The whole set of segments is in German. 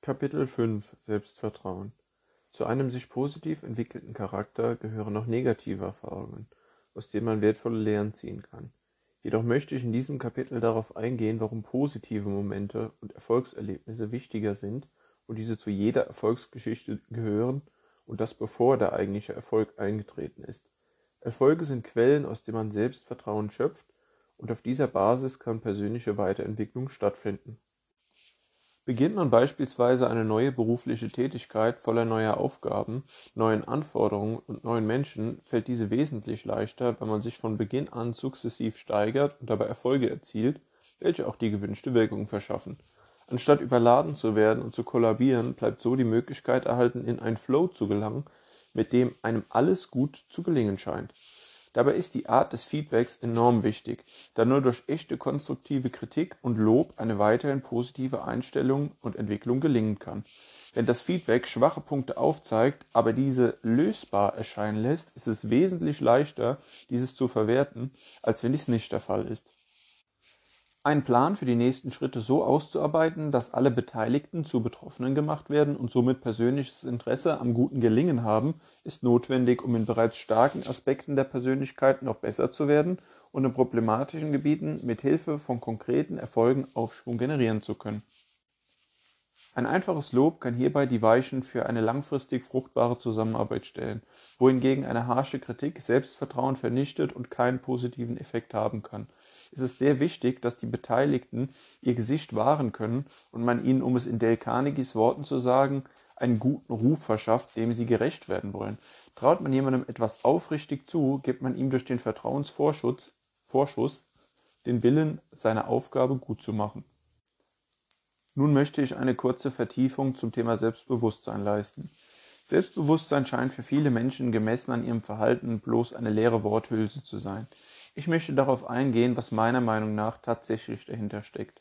Kapitel 5 Selbstvertrauen Zu einem sich positiv entwickelten Charakter gehören auch negative Erfahrungen, aus denen man wertvolle Lehren ziehen kann. Jedoch möchte ich in diesem Kapitel darauf eingehen, warum positive Momente und Erfolgserlebnisse wichtiger sind und diese zu jeder Erfolgsgeschichte gehören und das bevor der eigentliche Erfolg eingetreten ist. Erfolge sind Quellen, aus denen man Selbstvertrauen schöpft und auf dieser Basis kann persönliche Weiterentwicklung stattfinden. Beginnt man beispielsweise eine neue berufliche Tätigkeit voller neuer Aufgaben, neuen Anforderungen und neuen Menschen, fällt diese wesentlich leichter, wenn man sich von Beginn an sukzessiv steigert und dabei Erfolge erzielt, welche auch die gewünschte Wirkung verschaffen. Anstatt überladen zu werden und zu kollabieren, bleibt so die Möglichkeit erhalten, in einen Flow zu gelangen, mit dem einem alles gut zu gelingen scheint. Dabei ist die Art des Feedbacks enorm wichtig, da nur durch echte konstruktive Kritik und Lob eine weiterhin positive Einstellung und Entwicklung gelingen kann. Wenn das Feedback schwache Punkte aufzeigt, aber diese lösbar erscheinen lässt, ist es wesentlich leichter, dieses zu verwerten, als wenn dies nicht der Fall ist einen Plan für die nächsten Schritte so auszuarbeiten, dass alle Beteiligten zu Betroffenen gemacht werden und somit persönliches Interesse am guten Gelingen haben, ist notwendig, um in bereits starken Aspekten der Persönlichkeit noch besser zu werden und in problematischen Gebieten mit Hilfe von konkreten Erfolgen Aufschwung generieren zu können. Ein einfaches Lob kann hierbei die Weichen für eine langfristig fruchtbare Zusammenarbeit stellen, wohingegen eine harsche Kritik Selbstvertrauen vernichtet und keinen positiven Effekt haben kann. Es ist sehr wichtig, dass die Beteiligten ihr Gesicht wahren können und man ihnen, um es in Dale Carnegies Worten zu sagen, einen guten Ruf verschafft, dem sie gerecht werden wollen. Traut man jemandem etwas aufrichtig zu, gibt man ihm durch den Vertrauensvorschuss Vorschuss den Willen, seine Aufgabe gut zu machen. Nun möchte ich eine kurze Vertiefung zum Thema Selbstbewusstsein leisten. Selbstbewusstsein scheint für viele Menschen gemessen an ihrem Verhalten bloß eine leere Worthülse zu sein. Ich möchte darauf eingehen, was meiner Meinung nach tatsächlich dahinter steckt.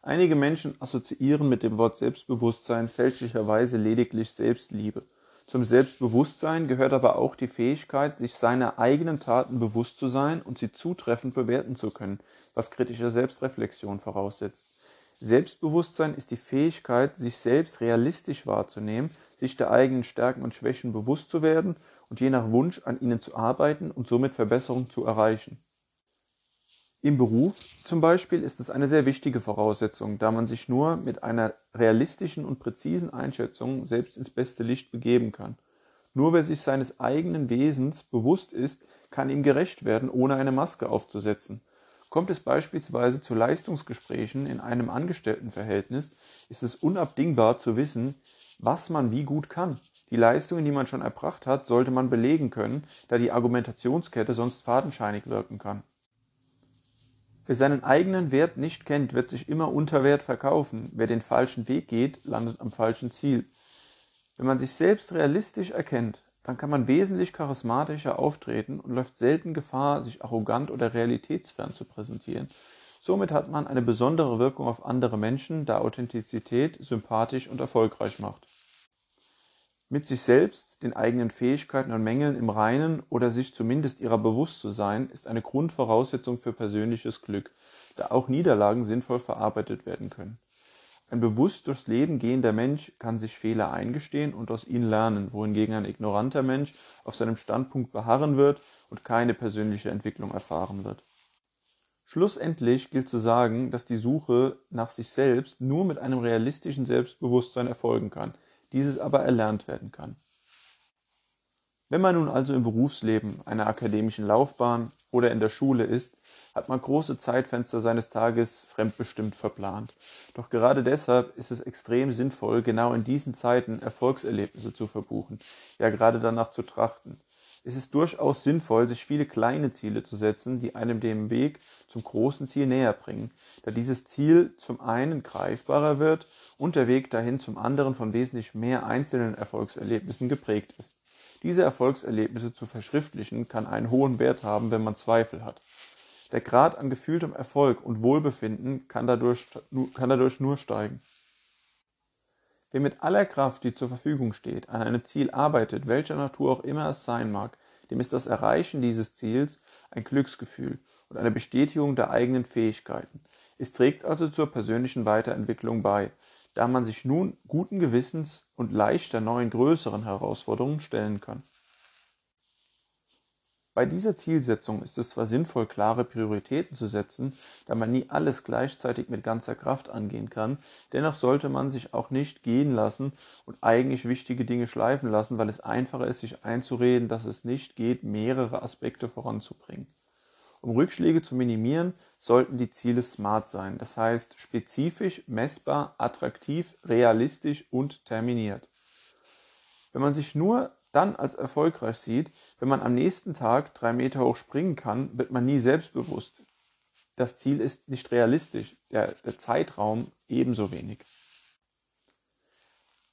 Einige Menschen assoziieren mit dem Wort Selbstbewusstsein fälschlicherweise lediglich Selbstliebe. Zum Selbstbewusstsein gehört aber auch die Fähigkeit, sich seiner eigenen Taten bewusst zu sein und sie zutreffend bewerten zu können, was kritische Selbstreflexion voraussetzt. Selbstbewusstsein ist die Fähigkeit, sich selbst realistisch wahrzunehmen, sich der eigenen Stärken und Schwächen bewusst zu werden und je nach Wunsch an ihnen zu arbeiten und somit Verbesserung zu erreichen. Im Beruf zum Beispiel ist es eine sehr wichtige Voraussetzung, da man sich nur mit einer realistischen und präzisen Einschätzung selbst ins beste Licht begeben kann. Nur wer sich seines eigenen Wesens bewusst ist, kann ihm gerecht werden, ohne eine Maske aufzusetzen. Kommt es beispielsweise zu Leistungsgesprächen in einem Angestelltenverhältnis, ist es unabdingbar zu wissen, was man wie gut kann. Die Leistungen, die man schon erbracht hat, sollte man belegen können, da die Argumentationskette sonst fadenscheinig wirken kann. Wer seinen eigenen Wert nicht kennt, wird sich immer unter Wert verkaufen. Wer den falschen Weg geht, landet am falschen Ziel. Wenn man sich selbst realistisch erkennt, dann kann man wesentlich charismatischer auftreten und läuft selten Gefahr, sich arrogant oder realitätsfern zu präsentieren. Somit hat man eine besondere Wirkung auf andere Menschen, da Authentizität sympathisch und erfolgreich macht. Mit sich selbst, den eigenen Fähigkeiten und Mängeln im Reinen oder sich zumindest ihrer bewusst zu sein, ist eine Grundvoraussetzung für persönliches Glück, da auch Niederlagen sinnvoll verarbeitet werden können. Ein bewusst durchs Leben gehender Mensch kann sich Fehler eingestehen und aus ihnen lernen, wohingegen ein ignoranter Mensch auf seinem Standpunkt beharren wird und keine persönliche Entwicklung erfahren wird. Schlussendlich gilt zu sagen, dass die Suche nach sich selbst nur mit einem realistischen Selbstbewusstsein erfolgen kann, dieses aber erlernt werden kann. Wenn man nun also im Berufsleben, einer akademischen Laufbahn oder in der Schule ist, hat man große Zeitfenster seines Tages fremdbestimmt verplant. Doch gerade deshalb ist es extrem sinnvoll, genau in diesen Zeiten Erfolgserlebnisse zu verbuchen, ja gerade danach zu trachten. Es ist durchaus sinnvoll, sich viele kleine Ziele zu setzen, die einem den Weg zum großen Ziel näher bringen, da dieses Ziel zum einen greifbarer wird und der Weg dahin zum anderen von wesentlich mehr einzelnen Erfolgserlebnissen geprägt ist. Diese Erfolgserlebnisse zu verschriftlichen kann einen hohen Wert haben, wenn man Zweifel hat. Der Grad an gefühltem Erfolg und Wohlbefinden kann dadurch, kann dadurch nur steigen. Wer mit aller Kraft, die zur Verfügung steht, an einem Ziel arbeitet, welcher Natur auch immer es sein mag, dem ist das Erreichen dieses Ziels ein Glücksgefühl und eine Bestätigung der eigenen Fähigkeiten. Es trägt also zur persönlichen Weiterentwicklung bei, da man sich nun guten Gewissens und leichter neuen größeren Herausforderungen stellen kann. Bei dieser Zielsetzung ist es zwar sinnvoll, klare Prioritäten zu setzen, da man nie alles gleichzeitig mit ganzer Kraft angehen kann, dennoch sollte man sich auch nicht gehen lassen und eigentlich wichtige Dinge schleifen lassen, weil es einfacher ist, sich einzureden, dass es nicht geht, mehrere Aspekte voranzubringen. Um Rückschläge zu minimieren, sollten die Ziele smart sein, das heißt spezifisch, messbar, attraktiv, realistisch und terminiert. Wenn man sich nur dann als erfolgreich sieht, wenn man am nächsten Tag drei Meter hoch springen kann, wird man nie selbstbewusst. Das Ziel ist nicht realistisch, der, der Zeitraum ebenso wenig.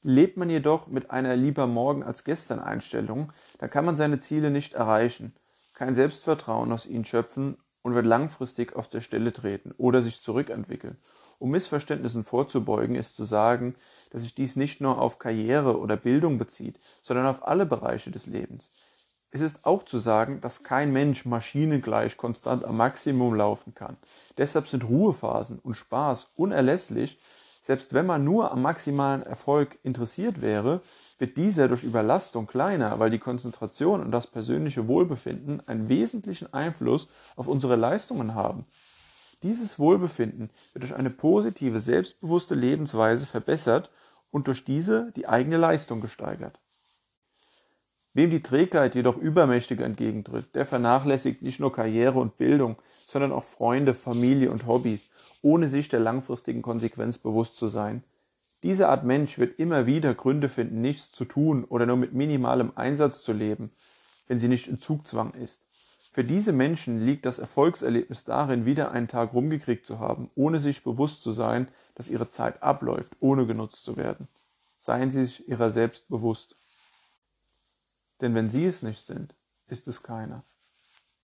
Lebt man jedoch mit einer lieber morgen als gestern Einstellung, dann kann man seine Ziele nicht erreichen, kein Selbstvertrauen aus ihnen schöpfen und wird langfristig auf der Stelle treten oder sich zurückentwickeln um Missverständnissen vorzubeugen, ist zu sagen, dass sich dies nicht nur auf Karriere oder Bildung bezieht, sondern auf alle Bereiche des Lebens. Es ist auch zu sagen, dass kein Mensch maschinengleich konstant am Maximum laufen kann. Deshalb sind Ruhephasen und Spaß unerlässlich. Selbst wenn man nur am maximalen Erfolg interessiert wäre, wird dieser durch Überlastung kleiner, weil die Konzentration und das persönliche Wohlbefinden einen wesentlichen Einfluss auf unsere Leistungen haben. Dieses Wohlbefinden wird durch eine positive, selbstbewusste Lebensweise verbessert und durch diese die eigene Leistung gesteigert. Wem die Trägheit jedoch übermächtig entgegentritt, der vernachlässigt nicht nur Karriere und Bildung, sondern auch Freunde, Familie und Hobbys, ohne sich der langfristigen Konsequenz bewusst zu sein. Diese Art Mensch wird immer wieder Gründe finden, nichts zu tun oder nur mit minimalem Einsatz zu leben, wenn sie nicht in Zugzwang ist. Für diese Menschen liegt das Erfolgserlebnis darin, wieder einen Tag rumgekriegt zu haben, ohne sich bewusst zu sein, dass ihre Zeit abläuft, ohne genutzt zu werden. Seien Sie sich Ihrer selbst bewusst. Denn wenn Sie es nicht sind, ist es keiner.